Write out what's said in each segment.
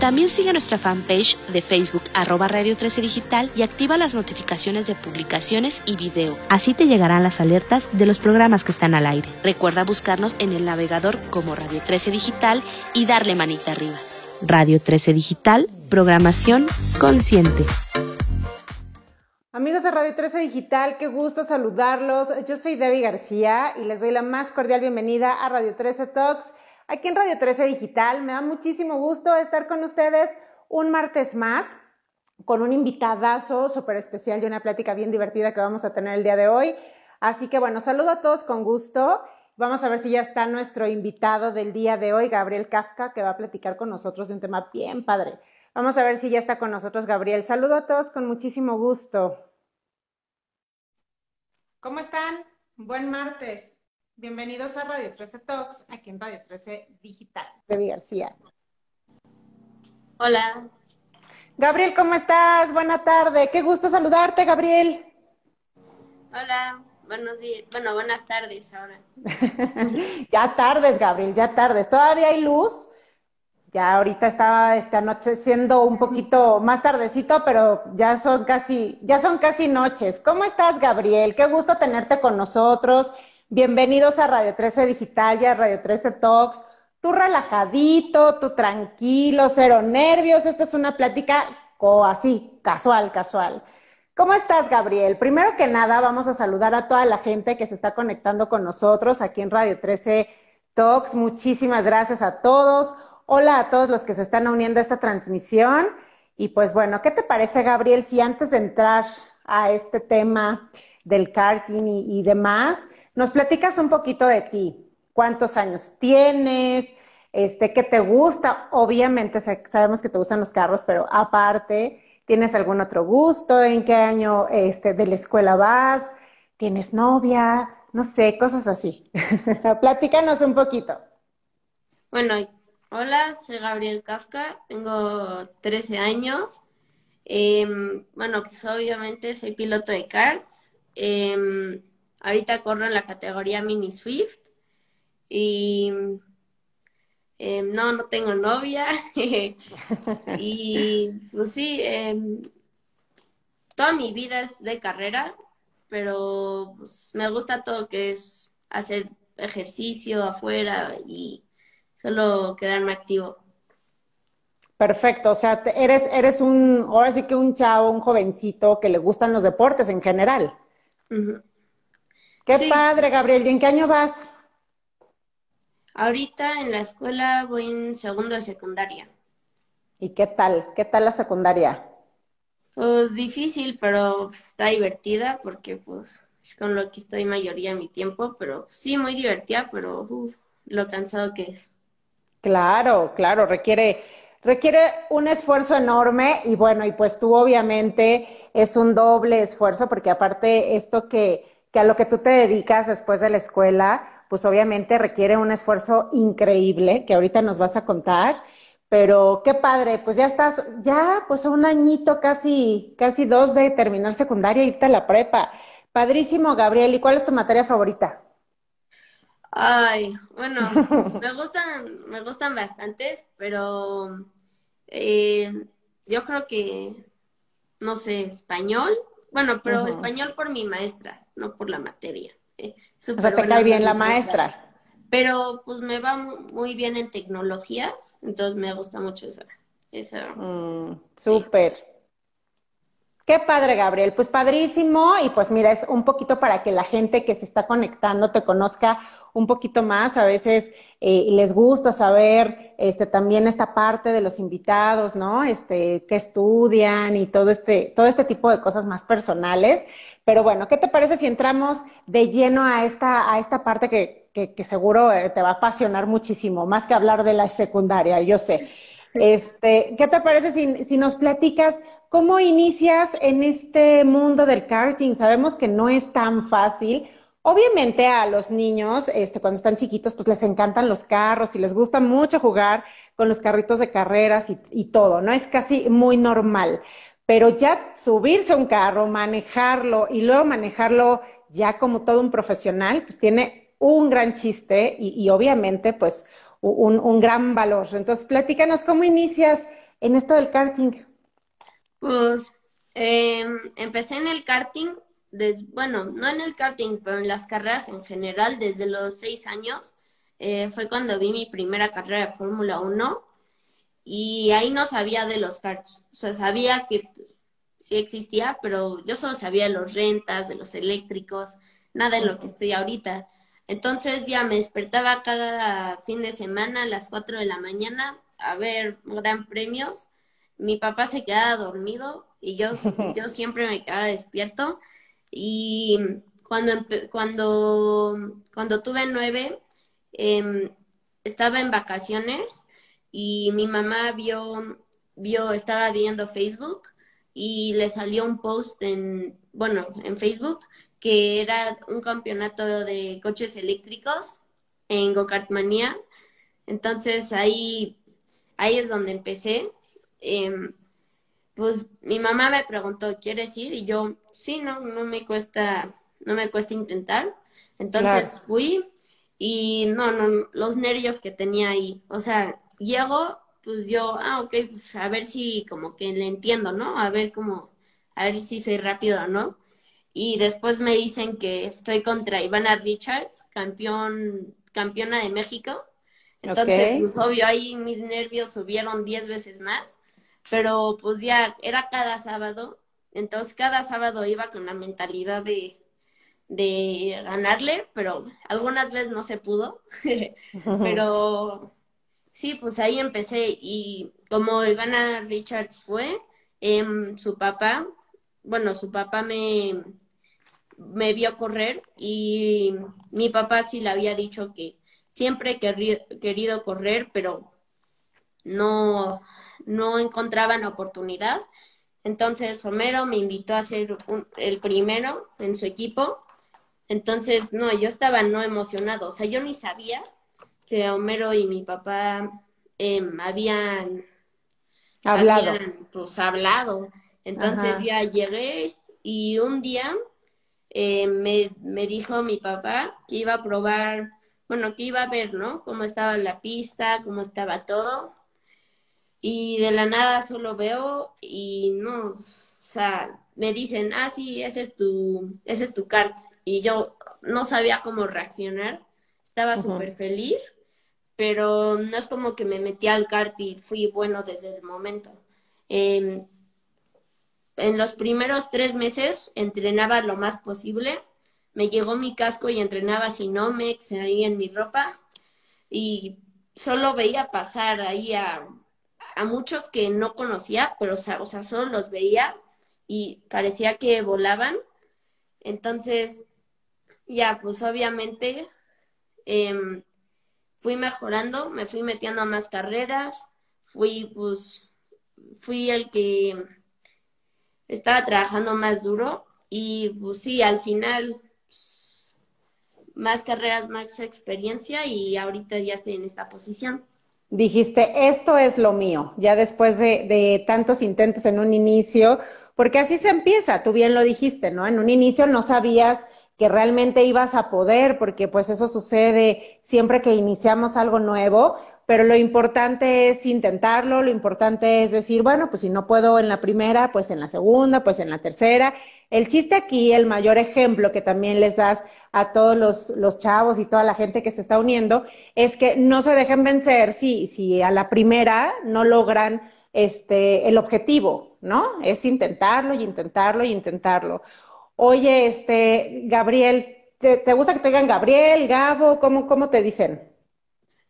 También sigue nuestra fanpage de Facebook arroba Radio 13 Digital y activa las notificaciones de publicaciones y video. Así te llegarán las alertas de los programas que están al aire. Recuerda buscarnos en el navegador como Radio 13 Digital y darle manita arriba. Radio 13 Digital, programación consciente. Amigos de Radio 13 Digital, qué gusto saludarlos. Yo soy Debbie García y les doy la más cordial bienvenida a Radio 13 Talks aquí en Radio 13 Digital. Me da muchísimo gusto estar con ustedes un martes más con un invitadazo súper especial y una plática bien divertida que vamos a tener el día de hoy. Así que bueno, saludo a todos con gusto. Vamos a ver si ya está nuestro invitado del día de hoy, Gabriel Kafka, que va a platicar con nosotros de un tema bien padre. Vamos a ver si ya está con nosotros Gabriel. Saludo a todos con muchísimo gusto. ¿Cómo están? Buen martes. Bienvenidos a Radio 13 Talks, aquí en Radio 13 Digital. Debbie García. Hola. Gabriel, ¿cómo estás? Buena tarde. Qué gusto saludarte, Gabriel. Hola. Buenos días. Bueno, buenas tardes ahora. ya tardes, Gabriel, ya tardes. Todavía hay luz. Ya ahorita estaba esta noche siendo un poquito más tardecito, pero ya son casi, ya son casi noches. ¿Cómo estás, Gabriel? Qué gusto tenerte con nosotros. Bienvenidos a Radio 13 Digital y a Radio 13 Talks. Tú relajadito, tú tranquilo, cero nervios. Esta es una plática así, casual, casual. ¿Cómo estás, Gabriel? Primero que nada, vamos a saludar a toda la gente que se está conectando con nosotros aquí en Radio 13 Talks. Muchísimas gracias a todos. Hola a todos los que se están uniendo a esta transmisión. Y pues bueno, ¿qué te parece, Gabriel, si antes de entrar a este tema del karting y demás, nos platicas un poquito de ti. ¿Cuántos años tienes? Este, ¿Qué te gusta? Obviamente sabemos que te gustan los carros, pero aparte, ¿tienes algún otro gusto? ¿En qué año este, de la escuela vas? ¿Tienes novia? No sé, cosas así. Platícanos un poquito. Bueno, hola, soy Gabriel Kafka, tengo 13 años. Em, bueno, pues obviamente soy piloto de karts. Em, Ahorita corro en la categoría Mini Swift y em, no, no tengo novia. y pues sí, em, toda mi vida es de carrera, pero pues, me gusta todo que es hacer ejercicio afuera y solo quedarme activo. Perfecto, o sea, eres, eres un, ahora sí que un chavo, un jovencito que le gustan los deportes en general. Qué padre, Gabriel. ¿Y en qué año vas? Ahorita en la escuela voy en segundo de secundaria. ¿Y qué tal? ¿Qué tal la secundaria? Pues difícil, pero pues, está divertida porque pues es con lo que estoy mayoría de mi tiempo, pero sí, muy divertida, pero uf, lo cansado que es. Claro, claro, requiere, requiere un esfuerzo enorme y bueno, y pues tú obviamente es un doble esfuerzo porque aparte esto que que a lo que tú te dedicas después de la escuela, pues obviamente requiere un esfuerzo increíble que ahorita nos vas a contar. Pero qué padre, pues ya estás, ya pues un añito, casi, casi dos de terminar secundaria y irte a la prepa. Padrísimo, Gabriel. ¿Y cuál es tu materia favorita? Ay, bueno, me gustan, me gustan bastantes, pero eh, yo creo que, no sé, español. Bueno, pero español por mi maestra no por la materia. Eh, o sea, te cae bien la maestra. Pero pues me va muy bien en tecnologías, entonces me gusta mucho esa. esa mm, súper. Qué padre, Gabriel. Pues padrísimo. Y pues mira, es un poquito para que la gente que se está conectando te conozca un poquito más. A veces eh, les gusta saber este, también esta parte de los invitados, ¿no? Este, qué estudian y todo este, todo este tipo de cosas más personales. Pero bueno, ¿qué te parece si entramos de lleno a esta, a esta parte que, que, seguro eh, te va a apasionar muchísimo, más que hablar de la secundaria, yo sé. Este, ¿Qué te parece si, si nos platicas ¿Cómo inicias en este mundo del karting? Sabemos que no es tan fácil. Obviamente a los niños, este, cuando están chiquitos, pues les encantan los carros y les gusta mucho jugar con los carritos de carreras y, todo, ¿no? Es casi muy normal. Pero ya subirse a un carro, manejarlo y luego manejarlo ya como todo un profesional, pues tiene un gran chiste y, obviamente pues un, gran valor. Entonces, platícanos cómo inicias en esto del karting. Pues eh, empecé en el karting, bueno, no en el karting, pero en las carreras en general, desde los seis años. Eh, fue cuando vi mi primera carrera de Fórmula 1 y ahí no sabía de los karts. O sea, sabía que pues, sí existía, pero yo solo sabía de los rentas, de los eléctricos, nada de lo que estoy ahorita. Entonces ya me despertaba cada fin de semana a las 4 de la mañana a ver gran premios. Mi papá se quedaba dormido y yo, yo siempre me quedaba despierto. Y cuando, cuando, cuando tuve nueve, eh, estaba en vacaciones y mi mamá vio, vio, estaba viendo Facebook y le salió un post en, bueno, en Facebook que era un campeonato de coches eléctricos en Gokartmania. Entonces ahí, ahí es donde empecé. Eh, pues mi mamá me preguntó, ¿quieres ir? Y yo, sí, no, no me cuesta, no me cuesta intentar. Entonces fui y no, no, los nervios que tenía ahí, o sea, llego, pues yo, ah, ok, pues a ver si como que le entiendo, ¿no? A ver cómo, a ver si soy rápido o no y después me dicen que estoy contra Ivana Richards, campeón, campeona de México. Entonces, pues obvio, ahí mis nervios subieron diez veces más, pero pues ya era cada sábado, entonces cada sábado iba con la mentalidad de, de ganarle, pero algunas veces no se pudo, pero sí, pues ahí empecé y como Ivana Richards fue, eh, su papá, bueno, su papá me, me vio correr y mi papá sí le había dicho que siempre he querido correr, pero no, no encontraban oportunidad. Entonces Homero me invitó a ser el primero en su equipo. Entonces, no, yo estaba no emocionado. O sea, yo ni sabía que Homero y mi papá em, habían hablado. pues hablado. Entonces ya llegué y un día eh, me, me dijo mi papá que iba a probar, bueno, que iba a ver, ¿no? Cómo estaba la pista, cómo estaba todo. Y de la nada solo veo y no, o sea, me dicen, ah, sí, ese es tu, ese es tu kart. Y yo no sabía cómo reaccionar. Estaba súper feliz, pero no es como que me metí al kart y fui bueno desde el momento. Eh, en los primeros tres meses entrenaba lo más posible. Me llegó mi casco y entrenaba si no me en mi ropa. Y solo veía pasar ahí a, a muchos que no conocía, pero o sea, o sea, solo los veía y parecía que volaban. Entonces, ya, pues obviamente eh, fui mejorando, me fui metiendo a más carreras, fui, pues, fui el que estaba trabajando más duro y pues sí, al final pues, más carreras, más experiencia y ahorita ya estoy en esta posición. Dijiste, esto es lo mío, ya después de, de, tantos intentos en un inicio, porque así se empieza, tú bien lo dijiste, ¿no? En un inicio no sabías que realmente ibas a poder, porque pues eso sucede siempre que iniciamos algo nuevo, pero lo importante es intentarlo, lo importante es decir, bueno, pues si no puedo en la primera, pues en la segunda, pues en la tercera. El chiste aquí, el mayor ejemplo que también les das a todos los, chavos y toda la gente que se está uniendo, es que no se dejen vencer si, si a la primera no logran este, el objetivo, ¿no? Es intentarlo y intentarlo y intentarlo. Oye, este, Gabriel, ¿te, te gusta que te digan Gabriel, Gabo? ¿Cómo, cómo te dicen?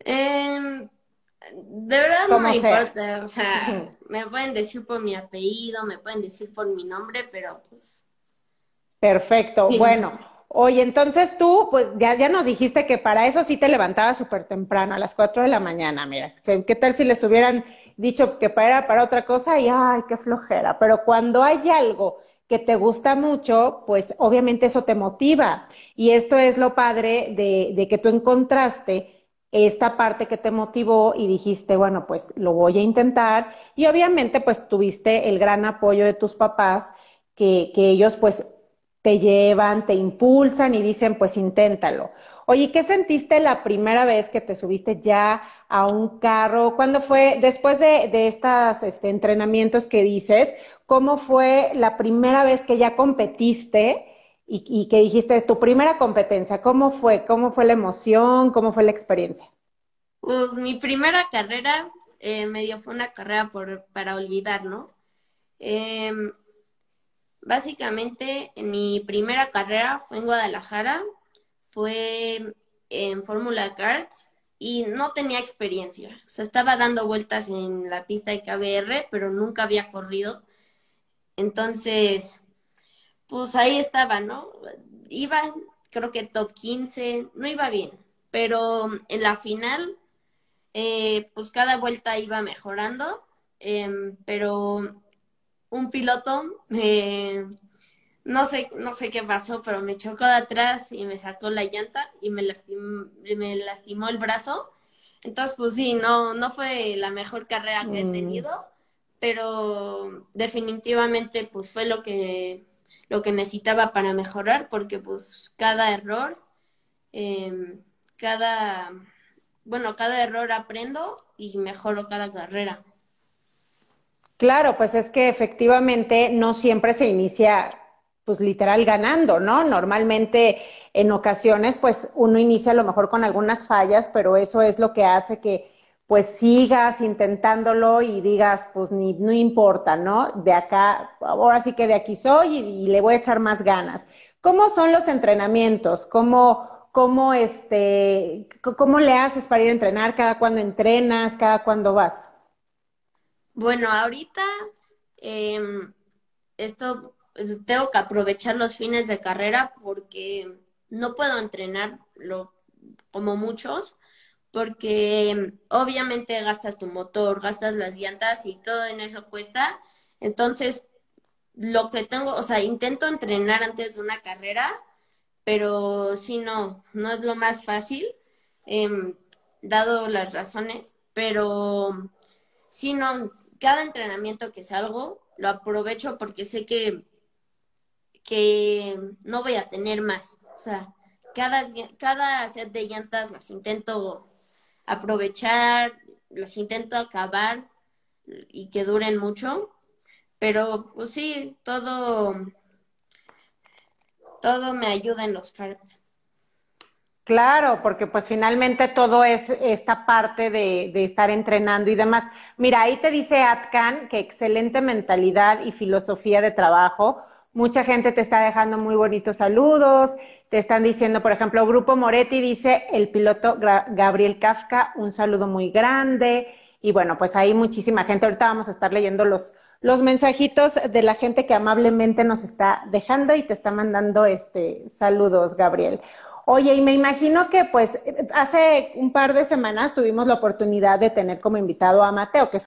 Eh, de verdad no me importa, o sea, me pueden decir por mi apellido, me pueden decir por mi nombre, pero pues... Perfecto, bueno. Oye, entonces tú, pues ya, ya nos dijiste que para eso sí te levantabas súper temprano, a las 4 de la mañana, mira. ¿Qué tal si les hubieran dicho que para, para otra cosa? Y ay, qué flojera. Pero cuando hay algo que te gusta mucho, pues obviamente eso te motiva. Y esto es lo padre de, de que tú encontraste esta parte que te motivó y dijiste, bueno, pues lo voy a intentar. Y obviamente pues tuviste el gran apoyo de tus papás, que, que ellos pues te llevan, te impulsan y dicen, pues inténtalo. Oye, ¿qué sentiste la primera vez que te subiste ya a un carro? ¿Cuándo fue, después de, de estos este, entrenamientos que dices, cómo fue la primera vez que ya competiste y, y, que dijiste tu primera competencia? ¿Cómo fue? ¿Cómo fue la emoción? ¿Cómo fue la experiencia? Pues mi primera carrera eh, medio fue una carrera por, para olvidar, ¿no? Eh, básicamente, en mi primera carrera fue en Guadalajara fue en Fórmula Karts y no tenía experiencia. O sea, estaba dando vueltas en la pista de KBR, pero nunca había corrido. Entonces, pues ahí estaba, ¿no? Iba, creo que top 15, no iba bien, pero en la final, eh, pues cada vuelta iba mejorando, eh, pero un piloto eh, no sé, no sé qué pasó, pero me chocó de atrás y me sacó la llanta y me lastimó, me lastimó el brazo. Entonces, pues sí, no, no fue la mejor carrera que he mm. tenido, pero definitivamente pues fue lo que, lo que necesitaba para mejorar, porque pues cada error, em, cada, bueno, cada error aprendo y mejoro cada carrera. Claro, pues es que efectivamente no siempre se inicia pues literal ganando, ¿no? Normalmente en ocasiones pues uno inicia a lo mejor con algunas fallas, pero eso es lo que hace que pues sigas intentándolo y digas pues ni no importa, ¿no? De acá, ahora sí que de aquí soy y, le voy a echar más ganas. ¿Cómo son los entrenamientos? ¿Cómo, cómo este, cómo le haces para ir a entrenar? ¿Cada cuándo entrenas? ¿Cada cuándo vas? Bueno, ahorita eh, esto tengo que aprovechar los fines de carrera porque no puedo entrenar como muchos, porque obviamente gastas tu motor, gastas las llantas y todo en eso cuesta. Entonces, lo que tengo, o sea, intento entrenar antes de una carrera, pero si no, no es lo más fácil, em, dado las razones, pero si no, cada entrenamiento que salgo, lo aprovecho porque sé que que no voy a tener más. O sea, cada, cada set de llantas las intento aprovechar, las intento acabar y que duren mucho. Pero pues sí, todo, todo me ayuda en los cards. Claro, porque pues finalmente todo es esta parte de, de, estar entrenando y demás. Mira, ahí te dice Atkan que excelente mentalidad y filosofía de trabajo. Mucha gente te está dejando muy bonitos saludos. Te están diciendo, por ejemplo, Grupo Moretti dice el piloto Gabriel Kafka, un saludo muy grande. Y bueno, pues hay muchísima gente. Ahorita vamos a estar leyendo los, los mensajitos de la gente que amablemente nos está dejando y te está mandando este saludos, Gabriel. Oye, y me imagino que pues hace un par de semanas tuvimos la oportunidad de tener como invitado a Mateo, que es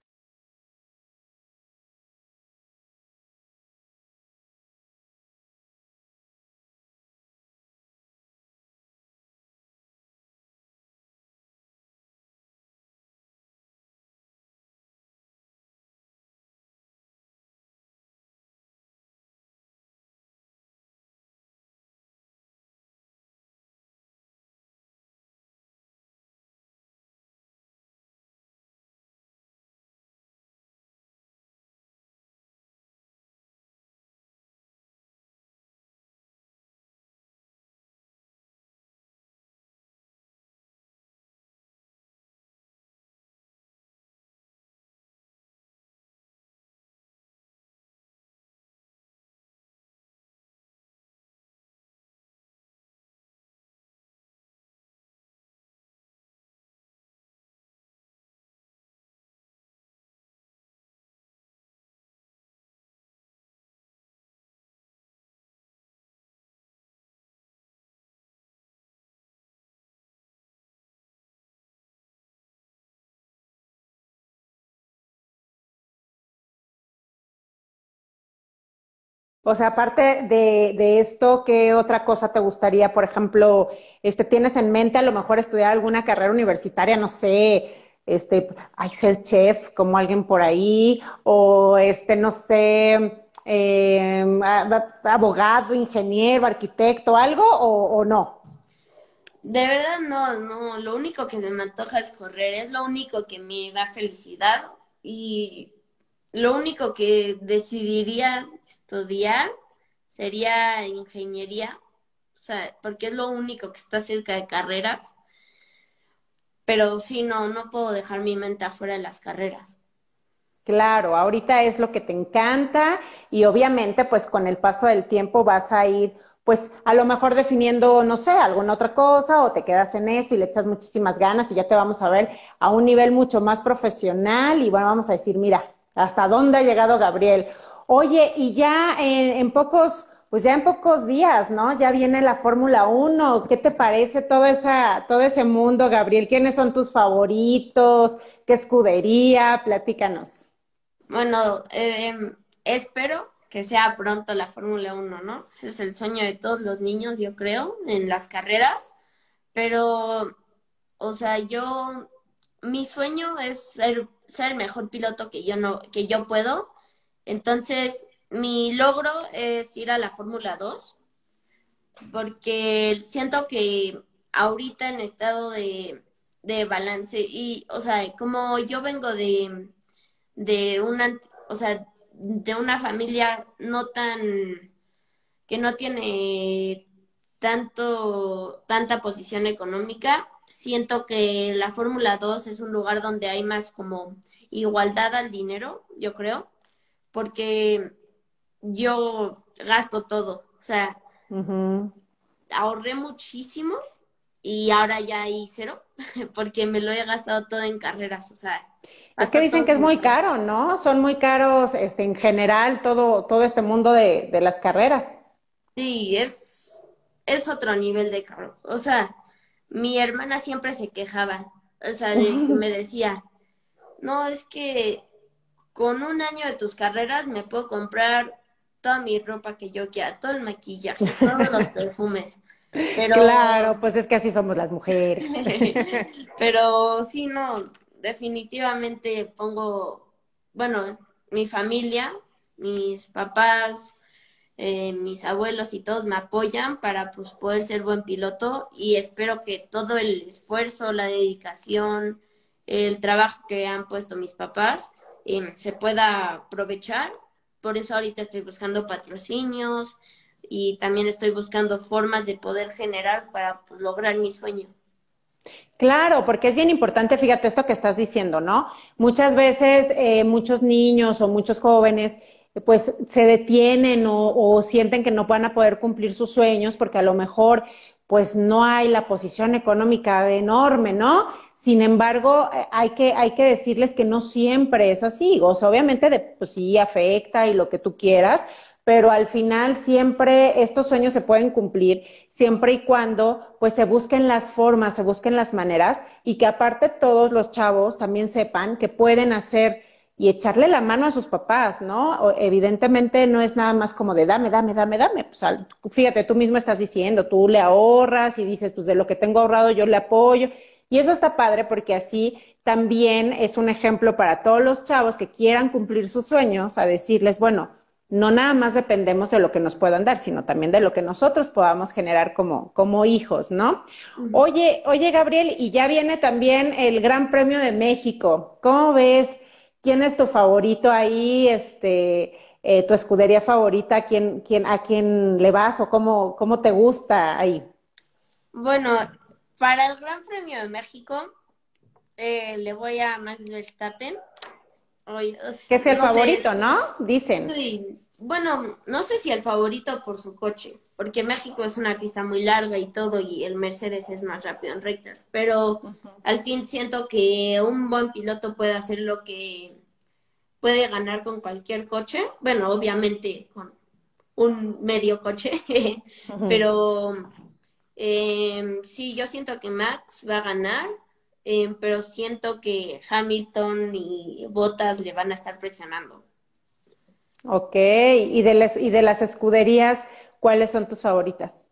O sea, aparte de, de, esto, ¿qué otra cosa te gustaría? Por ejemplo, este, ¿tienes en mente a lo mejor estudiar alguna carrera universitaria? No sé, este, hay ser chef como alguien por ahí, o este, no sé, eh, abogado, ingeniero, arquitecto, algo, o, o no? De verdad no, no, lo único que se me antoja es correr, es lo único que me da felicidad y lo único que decidiría estudiar sería ingeniería, o sea, porque es lo único que está cerca de carreras. Pero sí, no, no puedo dejar mi mente afuera de las carreras. Claro, ahorita es lo que te encanta y obviamente pues con el paso del tiempo vas a ir pues a lo mejor definiendo, no sé, alguna otra cosa o te quedas en esto y le echas muchísimas ganas y ya te vamos a ver a un nivel mucho más profesional y bueno, vamos a decir, mira, hasta dónde ha llegado Gabriel. Oye, y ya en, pocos, pues ya en pocos días, ¿no? Ya viene la Fórmula 1. ¿Qué te parece todo, esa, todo ese mundo, Gabriel? ¿Quiénes son tus favoritos? ¿Qué escudería? Platícanos. Bueno, eh, espero que sea pronto la Fórmula 1, ¿no? Ese es el sueño de todos los niños, yo creo, en las carreras. Pero, o sea, yo, mi sueño es ser ser el mejor piloto que yo no, que yo puedo. Entonces, mi logro es ir a la Fórmula 2, porque siento que ahorita en estado de, de balance, y, o sea, como yo vengo de, de una, o sea, de una familia no tan, que no tiene tanto, tanta posición económica, siento que la Fórmula 2 es un lugar donde hay más como igualdad al dinero, yo creo, porque yo gasto todo, o sea, ahorré muchísimo y ahora ya hay cero, porque me lo he gastado todo en carreras, o sea. Es que dicen que es muy caro, ¿no? Son muy caros, este, en general, todo, todo este mundo de, de las carreras. Sí, es, es otro nivel de caro. O sea, mi hermana siempre se quejaba, o sea, me decía, no, es que con un año de tus carreras me puedo comprar toda mi ropa que yo quiera, todo el maquillaje, todos los perfumes. Pero... Claro, pues es que así somos las mujeres. Pero sí, no, definitivamente pongo, bueno, mi familia, mis papás, eh, mis abuelos y todos me apoyan para pues, poder ser buen piloto y espero que todo el esfuerzo, la dedicación, el trabajo que han puesto mis papás eh, se pueda aprovechar. Por eso ahorita estoy buscando patrocinios y también estoy buscando formas de poder generar para pues, lograr mi sueño. Claro, porque es bien importante, fíjate esto que estás diciendo, ¿no? Muchas veces eh, muchos niños o muchos jóvenes pues se detienen o, sienten que no van a poder cumplir sus sueños porque a lo mejor pues no hay la posición económica enorme, ¿no? Sin embargo, eh, hay que, hay que decirles que no siempre es así. O sea, obviamente, pues sí, afecta y lo que tú quieras, pero al final siempre estos sueños se pueden cumplir siempre y cuando pues se busquen las formas, se busquen las maneras y que aparte todos los chavos también sepan que pueden hacer y echarle la mano a sus papás, ¿no? evidentemente no es nada más como de dame, dame, dame, dame. Pues, fíjate, tú mismo estás diciendo, tú le ahorras y dices, pues de lo que tengo ahorrado yo le apoyo. Y eso está padre porque así también es un ejemplo para todos los chavos que quieran cumplir sus sueños, a decirles, bueno, no nada más dependemos de lo que nos puedan dar, sino también de lo que nosotros podamos generar como, como hijos, ¿no? Oye, oye, Gabriel, y ya viene también el Gran Premio de México. ¿Cómo ves? ¿Quién es tu favorito ahí? Este, eh, tu escudería favorita, ¿a quién, quién, ¿a quién le vas o cómo, cómo te gusta ahí? Bueno, para el Gran Premio de México eh, le voy a Max Verstappen. que es el favorito, ¿no? Dicen. bueno, no sé si el favorito por su coche, porque México es una pista muy larga y todo, y el Mercedes es más rápido en rectas, pero al fin siento que un buen piloto puede hacer lo que puede ganar con cualquier coche, bueno, obviamente con un medio coche, pero eh, sí, yo siento que Max va a ganar, em, pero siento que Hamilton y Bottas le van a estar presionando. Ok, ¿y de, las, y de las escuderías, cuáles son tus favoritas?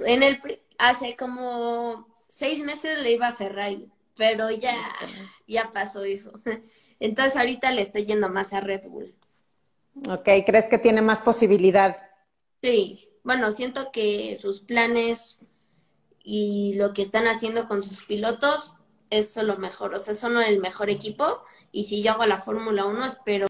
En el, hace como seis meses le iba a Ferrari, pero ya, ya pasó eso. Entonces ahorita le estoy yendo más a Red Bull. Ok, ¿crees que tiene más posibilidad? Sí, bueno, siento que sus planes y lo que están haciendo con sus pilotos es lo mejor, o sea, son el mejor equipo y si yo hago la Fórmula 1 espero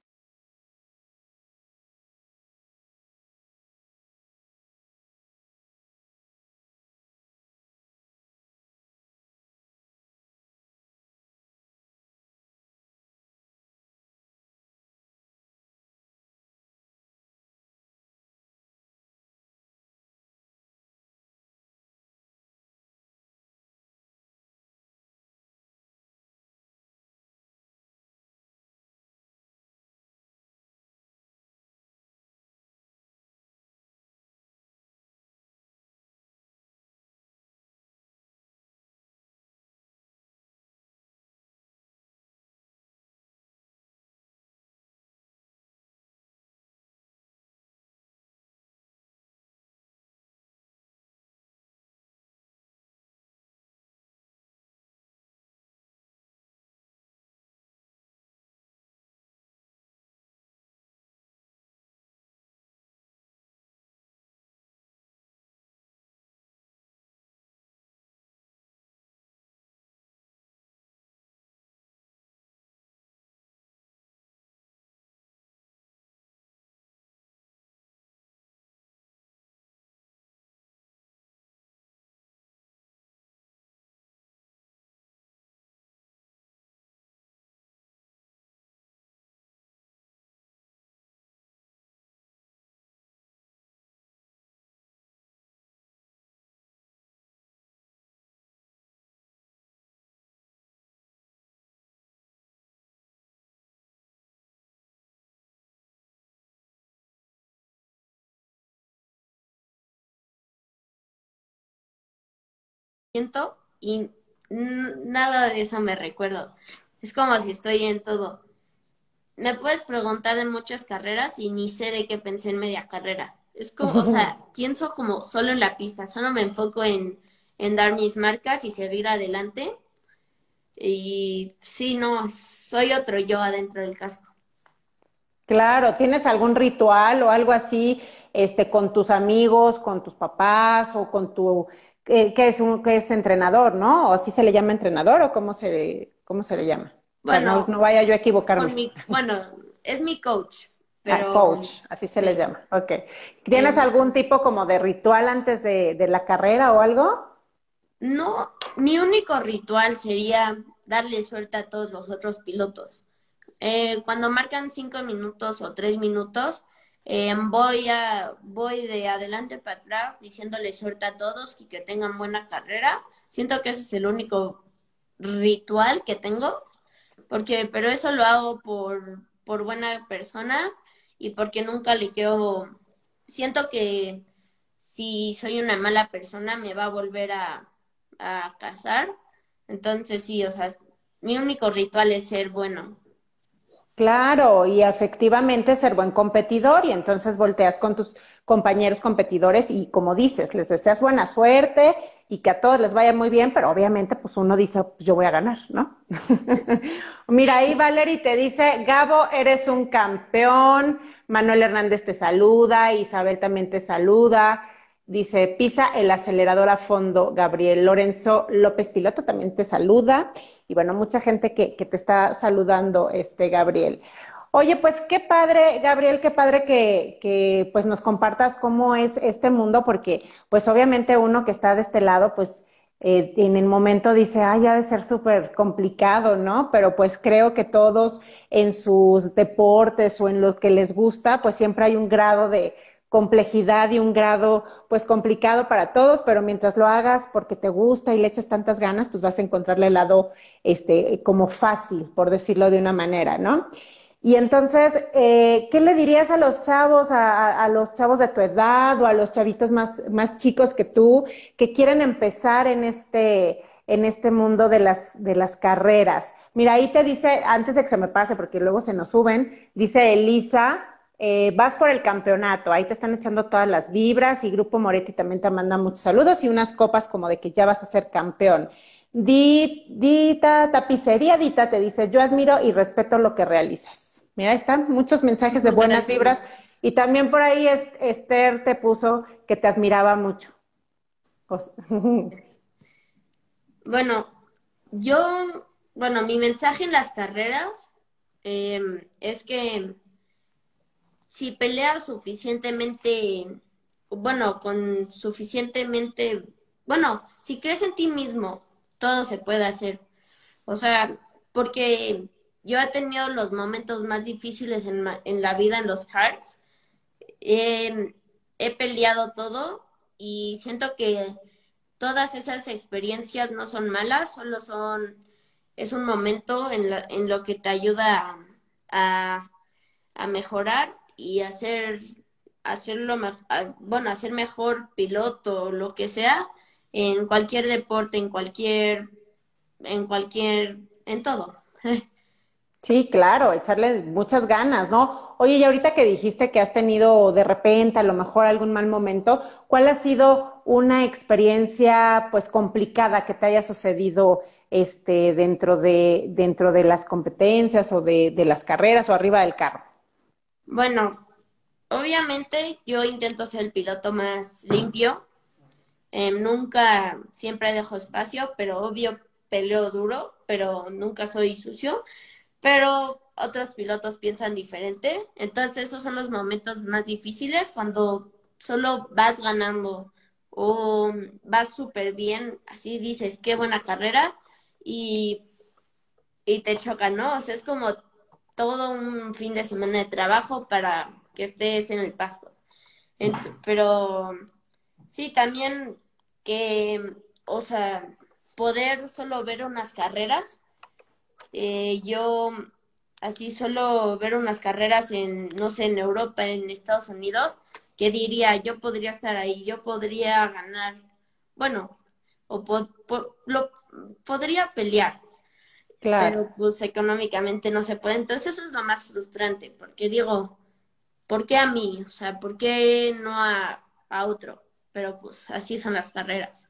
y nada de eso me recuerdo. Es como si estoy en todo. Me puedes preguntar de muchas carreras y ni sé de qué pensé en media carrera. Es como, o sea, pienso como solo en la pista, solo me enfoco en, en dar mis marcas y seguir adelante. Y sí, no, soy otro yo adentro del casco. Claro, ¿tienes algún ritual o algo así este, con tus amigos, con tus papás o con tu que, es un que es entrenador, ¿no? ¿O así se le llama entrenador o cómo se, cómo se le llama? Bueno, no, vaya yo a equivocarme. bueno, es mi coach. Ah, coach, así se le llama. Ok. ¿Tienes algún tipo como de ritual antes de, de la carrera o algo? No, mi único ritual sería darle suerte a todos los otros pilotos. Eh, cuando marcan cinco minutos o tres minutos, eh, voy, a, voy de adelante para atrás diciéndole suerte a todos y que tengan buena carrera. Siento que ese es el único ritual que tengo, porque, pero eso lo hago por, por buena persona y porque nunca le quiero, siento que si soy una mala persona me va a volver a, a casar. Entonces sí, o sea, mi único ritual es ser bueno. Claro, y efectivamente ser buen competidor y entonces volteas con tus compañeros competidores y como dices, les deseas buena suerte y que a todos les vaya muy bien, pero obviamente pues uno dice, pues yo voy a ganar, ¿no? Mira, ahí Valerie te dice, Gabo, eres un campeón, Manuel Hernández te saluda, Isabel también te saluda, dice, pisa el acelerador a fondo, Gabriel Lorenzo López Piloto también te saluda y bueno, mucha gente que, que te está saludando, este Gabriel. Oye, pues qué padre, Gabriel, qué padre que, que, pues nos compartas cómo es este mundo, porque pues obviamente uno que está de este lado, pues eh, en el momento dice, ay, ha de ser súper complicado, ¿no? Pero pues creo que todos en sus deportes o en lo que les gusta, pues siempre hay un grado de, complejidad y un grado pues complicado para todos, pero mientras lo hagas porque te gusta y le echas tantas ganas, pues vas a encontrarle el lado este, como fácil, por decirlo de una manera, ¿no? Y entonces, eh, ¿qué le dirías a los chavos, a, a, los chavos de tu edad o a los chavitos más, más chicos que tú, que quieren empezar en este, en este mundo de las, de las carreras? Mira, ahí te dice, antes de que se me pase, porque luego se nos suben, dice Elisa, eh, vas por el campeonato, ahí te están echando todas las vibras y Grupo Moretti también te manda muchos saludos y unas copas como de que ya vas a ser campeón. Dita, tapicería Dita te dice, yo admiro y respeto lo que realizas. Mira, están muchos mensajes de buenas vibras. Y también por ahí Esther te puso que te admiraba mucho. Bueno, yo, bueno, mi mensaje en las carreras em, es que si peleas suficientemente, bueno, con suficientemente, bueno, si crees en ti mismo, todo se puede hacer. O sea, porque yo he tenido los momentos más difíciles en, en la vida en los cards. he peleado todo y siento que todas esas experiencias no son malas, solo son, es un momento en, en lo que te ayuda a, a mejorar y hacer, hacerlo, bueno, hacer mejor piloto, lo que sea, en cualquier deporte, en cualquier, en cualquier, en todo. Sí, claro, echarle muchas ganas, ¿no? Oye, y ahorita que dijiste que has tenido de repente a lo mejor algún mal momento, ¿cuál ha sido una experiencia pues complicada que te haya sucedido este dentro de dentro de las competencias o de, de las carreras o arriba del carro? Bueno, obviamente yo intento ser el piloto más limpio. Em, nunca, siempre dejo espacio, pero obvio peleo duro, pero nunca soy sucio pero otros pilotos piensan diferente. Entonces esos son los momentos más difíciles cuando solo vas ganando o vas súper bien, así dices, qué buena carrera y, y te chocan, ¿no? O sea, es como todo un fin de semana de trabajo para que estés en el pasto. pero sí, también que, o sea, poder solo ver unas carreras eh, yo así solo ver unas carreras en, no sé, en Europa, en Estados Unidos, que diría, yo podría estar ahí, yo podría ganar, bueno, o lo, podría pelear. Claro. Pero pues económicamente no se puede. Entonces eso es lo más frustrante, porque digo, ¿por qué a mí? O sea, ¿por qué no a, a otro? Pero pues así son las carreras.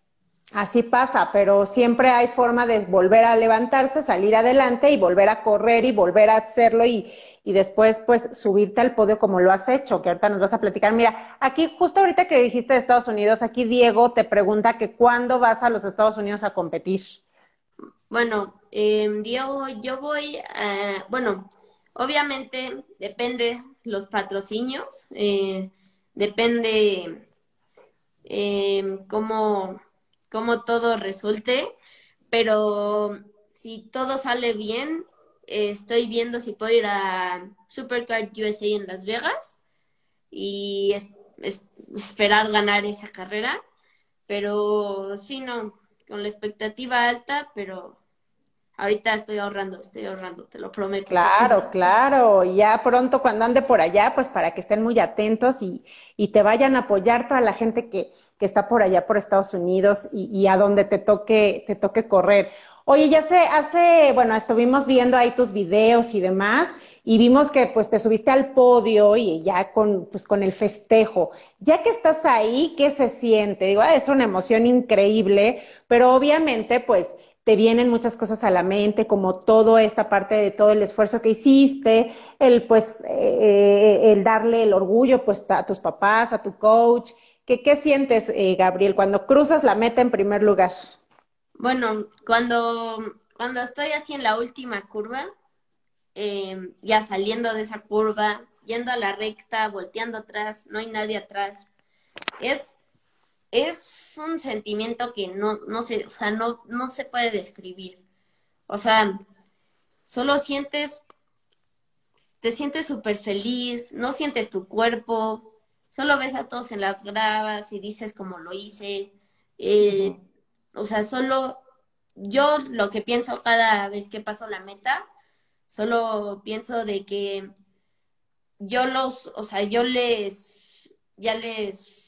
Así pasa, pero siempre hay forma de volver a levantarse, salir adelante y volver a correr y volver a hacerlo y, y después pues subirte al podio como lo has hecho, que ahorita nos vas a platicar. Mira, aquí justo ahorita que dijiste de Estados Unidos, aquí Diego te pregunta que cuándo vas a los Estados Unidos a competir. Bueno, eh, Diego, yo voy, a, bueno, obviamente depende los patrocinios, eh, depende eh, cómo cómo todo resulte, pero si todo sale bien, estoy viendo si puedo ir a Supercard USA en Las Vegas y esperar ganar esa carrera, pero sí, no, con la expectativa alta, pero Ahorita estoy ahorrando, estoy ahorrando, te lo prometo. Claro, claro. Ya pronto cuando ande por allá, pues para que estén muy atentos y, y te vayan a apoyar toda la gente que, que está por allá por Estados Unidos y, y, a donde te toque, te toque correr. Oye, ya sé, hace, bueno, estuvimos viendo ahí tus videos y demás, y vimos que pues te subiste al podio y ya con, pues con el festejo. Ya que estás ahí, ¿qué se siente? Digo, es una emoción increíble, pero obviamente pues te vienen muchas cosas a la mente, como toda esta parte de todo el esfuerzo que hiciste, el pues, eh, el darle el orgullo pues a tus papás, a tu coach. ¿Qué, qué sientes, eh, Gabriel, cuando cruzas la meta en primer lugar? Bueno, cuando, cuando estoy así en la última curva, em, ya saliendo de esa curva, yendo a la recta, volteando atrás, no hay nadie atrás, es es un sentimiento que no, no se, o sea, no, no se puede describir. O sea, solo sientes, te sientes súper feliz, no sientes tu cuerpo, solo ves a todos en las gravas y dices como lo hice. Eh, o sea, solo yo lo que pienso cada vez que paso la meta, solo pienso de que yo los, o sea, yo les, ya les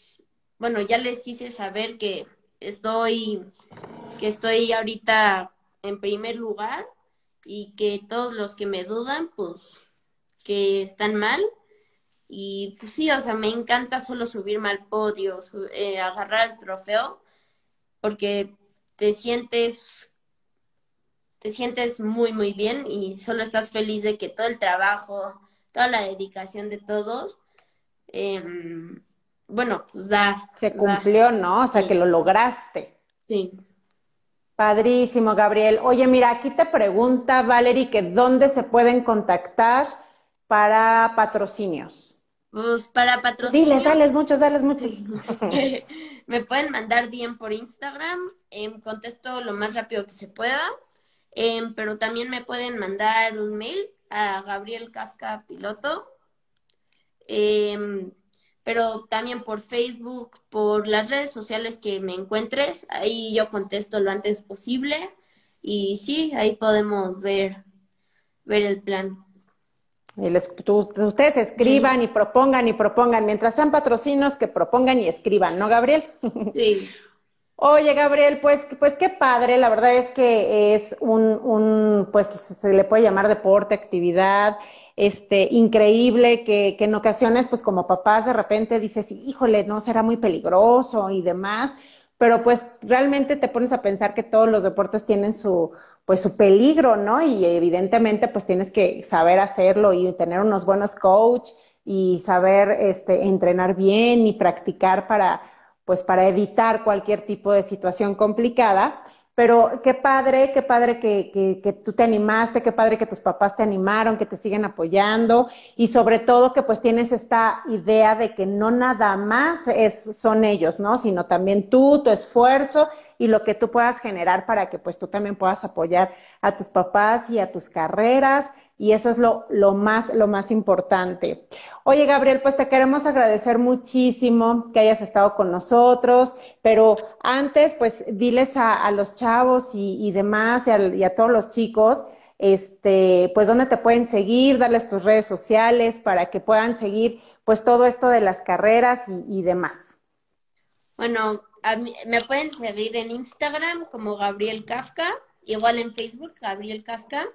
bueno, ya les hice saber que estoy, que estoy ahorita en primer lugar y que todos los que me dudan, pues que están mal. Y pues sí, o sea, me encanta solo subirme al podio, eh, agarrar el trofeo, porque te sientes, te sientes muy, muy bien y solo estás feliz de que todo el trabajo, toda la dedicación de todos, em, bueno, pues da. Se cumplió, ¿no? O sea, que lo lograste. Sí. Padrísimo, Gabriel. Oye, mira, aquí te pregunta Valerie que dónde se pueden contactar para patrocinios. Pues para patrocinios. Diles, dales muchos, dales muchos. Me pueden mandar bien por Instagram, em, contesto lo más rápido que se pueda, em, pero también me pueden mandar un mail a Gabriel Kafka Piloto, em, pero también por Facebook, por las redes sociales que me encuentres, ahí yo contesto lo antes posible y sí, ahí podemos ver, ver el plan. Y les, ustedes escriban y propongan y propongan. Mientras sean patrocinos, que propongan y escriban, ¿no, Gabriel? Sí. Oye, Gabriel, pues, pues qué padre. La verdad es que es un, un, pues se le puede llamar deporte, actividad, este, increíble que, que en ocasiones, pues como papás de repente dices, híjole, no, será muy peligroso y demás. Pero pues realmente te pones a pensar que todos los deportes tienen su, pues su peligro, ¿no? Y evidentemente pues tienes que saber hacerlo y tener unos buenos coach y saber este, entrenar bien y practicar para, pues para evitar cualquier tipo de situación complicada. Pero qué padre, qué padre que, que, tú te animaste, qué padre que tus papás te animaron, que te siguen apoyando y sobre todo que pues tienes esta idea de que no nada más es, son ellos, ¿no? Sino también tú, tu esfuerzo y lo que tú puedas generar para que pues tú también puedas apoyar a tus papás y a tus carreras y eso es lo, lo, más, lo más importante. Oye, Gabriel, pues te queremos agradecer muchísimo que hayas estado con nosotros, pero antes, pues diles a, a los chavos y, y demás y a, y a, todos los chicos, este, pues dónde te pueden seguir, darles tus redes sociales para que puedan seguir pues todo esto de las carreras y, y demás. Bueno, me pueden seguir en Instagram como Gabriel Kafka, igual en Facebook, Gabriel Kafka.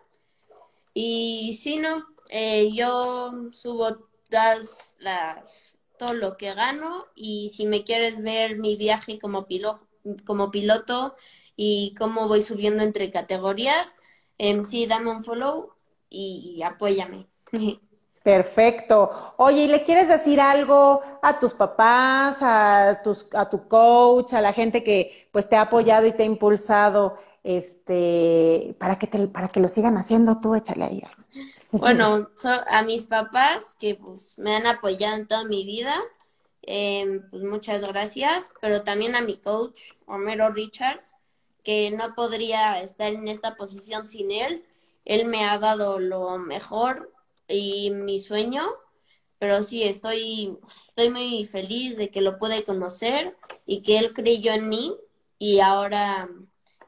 Y si no, eh, yo subo todas las, todo lo que gano y si me quieres ver mi viaje como, piloto como piloto y cómo voy subiendo entre categorías, eh, sí, dame un follow y, y apóyame. Perfecto. Oye, ¿y le quieres decir algo a tus papás, a, tus, a tu coach, a la gente que pues te ha apoyado y te ha impulsado, este, para que te, para que lo sigan haciendo tú, échale ahí. Bueno, a mis papás que pues me han apoyado en toda mi vida, eh, pues muchas gracias, pero también a mi coach, Homero Richards, que no podría estar en esta posición sin él. Él me ha dado lo mejor y mi sueño, pero sí, estoy, estoy muy feliz de que lo pude conocer y que él creyó en mí y ahora,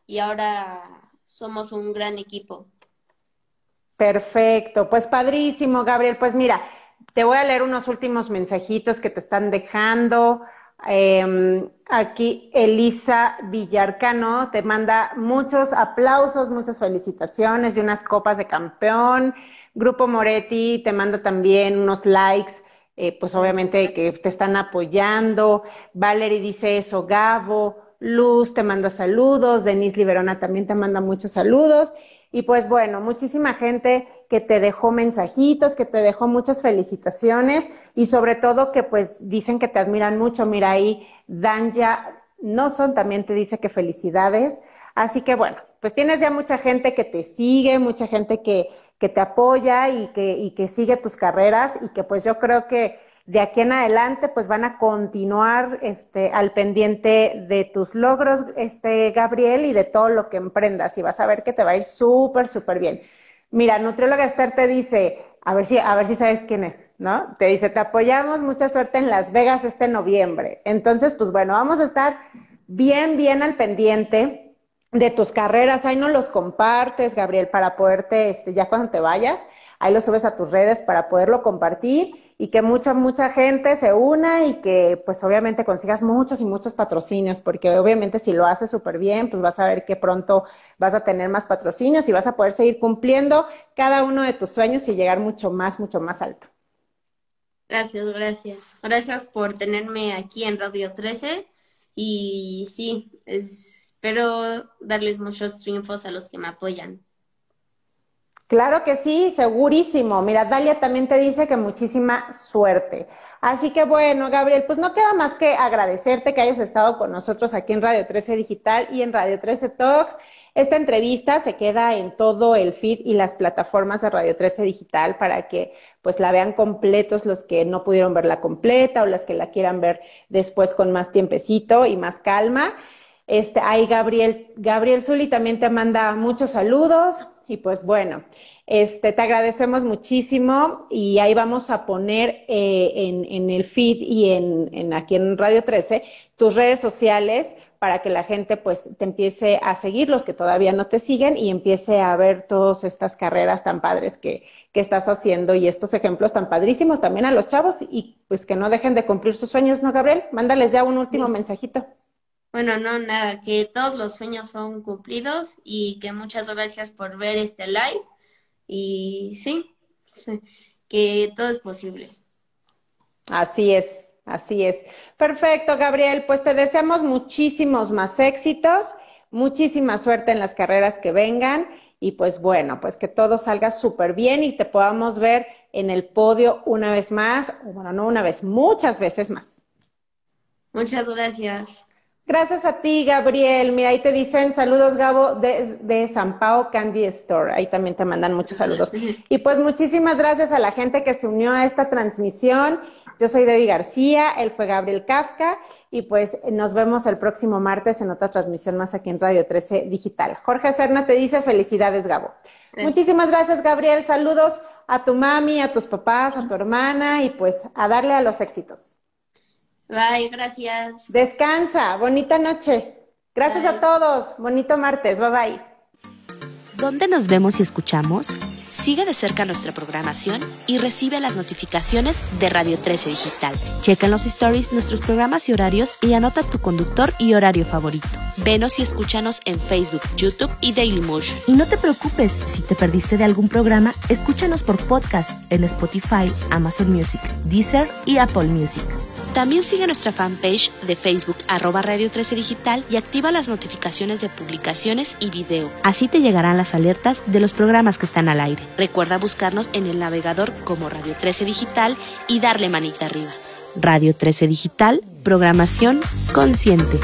y ahora somos un gran equipo. Perfecto, pues padrísimo, Gabriel. Pues mira, te voy a leer unos últimos mensajitos que te están dejando. Eh, aquí Elisa Villarcano te manda muchos aplausos, muchas felicitaciones y unas copas de campeón. Grupo Moretti te manda también unos likes, eh, pues obviamente que te están apoyando. Valerie dice eso, Gabo. Luz te manda saludos, Denise Liberona también te manda muchos saludos. Y pues bueno, muchísima gente que te dejó mensajitos, que te dejó muchas felicitaciones y sobre todo que pues dicen que te admiran mucho. Mira ahí, Danja son también te dice que felicidades. Así que bueno, pues tienes ya mucha gente que te sigue, mucha gente que, que te apoya y que, y que sigue tus carreras y que pues yo creo que de aquí en adelante pues van a continuar este, al pendiente de tus logros, este, Gabriel, y de todo lo que emprendas y vas a ver que te va a ir súper, súper bien. Mira, Nutrióloga Esther te dice, a ver si, a ver si sabes quién es, ¿no? Te dice, te apoyamos, mucha suerte en Las Vegas este noviembre. Entonces, pues bueno, vamos a estar bien, bien al pendiente de tus carreras, ahí no los compartes, Gabriel, para poderte, este, ya cuando te vayas, ahí lo subes a tus redes para poderlo compartir y que mucha, mucha gente se una y que pues obviamente consigas muchos y muchos patrocinios, porque obviamente si lo haces súper bien, pues vas a ver que pronto vas a tener más patrocinios y vas a poder seguir cumpliendo cada uno de tus sueños y llegar mucho más, mucho más alto. Gracias, gracias. Gracias por tenerme aquí en Radio 13 y sí, espero darles muchos triunfos a los que me apoyan. Claro que sí, segurísimo. Mira, Dalia también te dice que muchísima suerte. Así que bueno, Gabriel, pues no queda más que agradecerte que hayas estado con nosotros aquí en Radio 13 Digital y en Radio 13 Talks. Esta entrevista se queda en todo el feed y las plataformas de Radio 13 Digital para que pues la vean completos los que no pudieron verla completa o las que la quieran ver después con más tiempecito y más calma. Este, ahí Gabriel, Gabriel Zuli también te manda muchos saludos y pues bueno, este, te agradecemos muchísimo y ahí vamos a poner eh, en, en, el feed y en, en, aquí en Radio 13 tus redes sociales para que la gente pues te empiece a seguir, los que todavía no te siguen, y empiece a ver todas estas carreras tan padres que, que estás haciendo y estos ejemplos tan padrísimos también a los chavos y pues que no dejen de cumplir sus sueños, ¿no, Gabriel? Mándales ya un último mensajito. Bueno, no, nada, que todos los sueños son cumplidos y que muchas gracias por ver este live y sí, que todo es posible. Así es, así es. Perfecto, Gabriel, pues te deseamos muchísimos más éxitos, muchísima suerte en las carreras que vengan y pues bueno, pues que todo salga súper bien y te podamos ver en el podio una vez más, bueno, no una vez, muchas veces más. Muchas gracias. Gracias a ti, Gabriel. Mira, ahí te dicen saludos, Gabo, de, de San Pao Candy Store. Ahí también te mandan muchos saludos. Y pues muchísimas gracias a la gente que se unió a esta transmisión. Yo soy Debbie García, él fue Gabriel Kafka y pues nos vemos el próximo martes en otra transmisión más aquí en Radio 13 Digital. Jorge Serna te dice felicidades, Gabo. Muchísimas gracias, Gabriel. Saludos a tu mami, a tus papás, a tu hermana y pues a darle a los éxitos. Bye, gracias. Descansa, bonita noche. Gracias a todos. Bonito martes. Bye bye. ¿Dónde nos vemos y escuchamos? Sigue de cerca nuestra programación y recibe las notificaciones de Radio 13 Digital. Checa en los stories nuestros programas y horarios y anota tu conductor y horario favorito. Venos y escúchanos en Facebook, YouTube y Dailymotion. Y no te preocupes si te perdiste de algún programa, escúchanos por podcast en Spotify, Amazon Music, Deezer y Apple Music. También sigue nuestra fanpage de Facebook arroba Radio 13 Digital y activa las notificaciones de publicaciones y video. Así te llegarán las alertas de los programas que están al aire. Recuerda buscarnos en el navegador como Radio 13 Digital y darle manita arriba. Radio 13 Digital, programación consciente.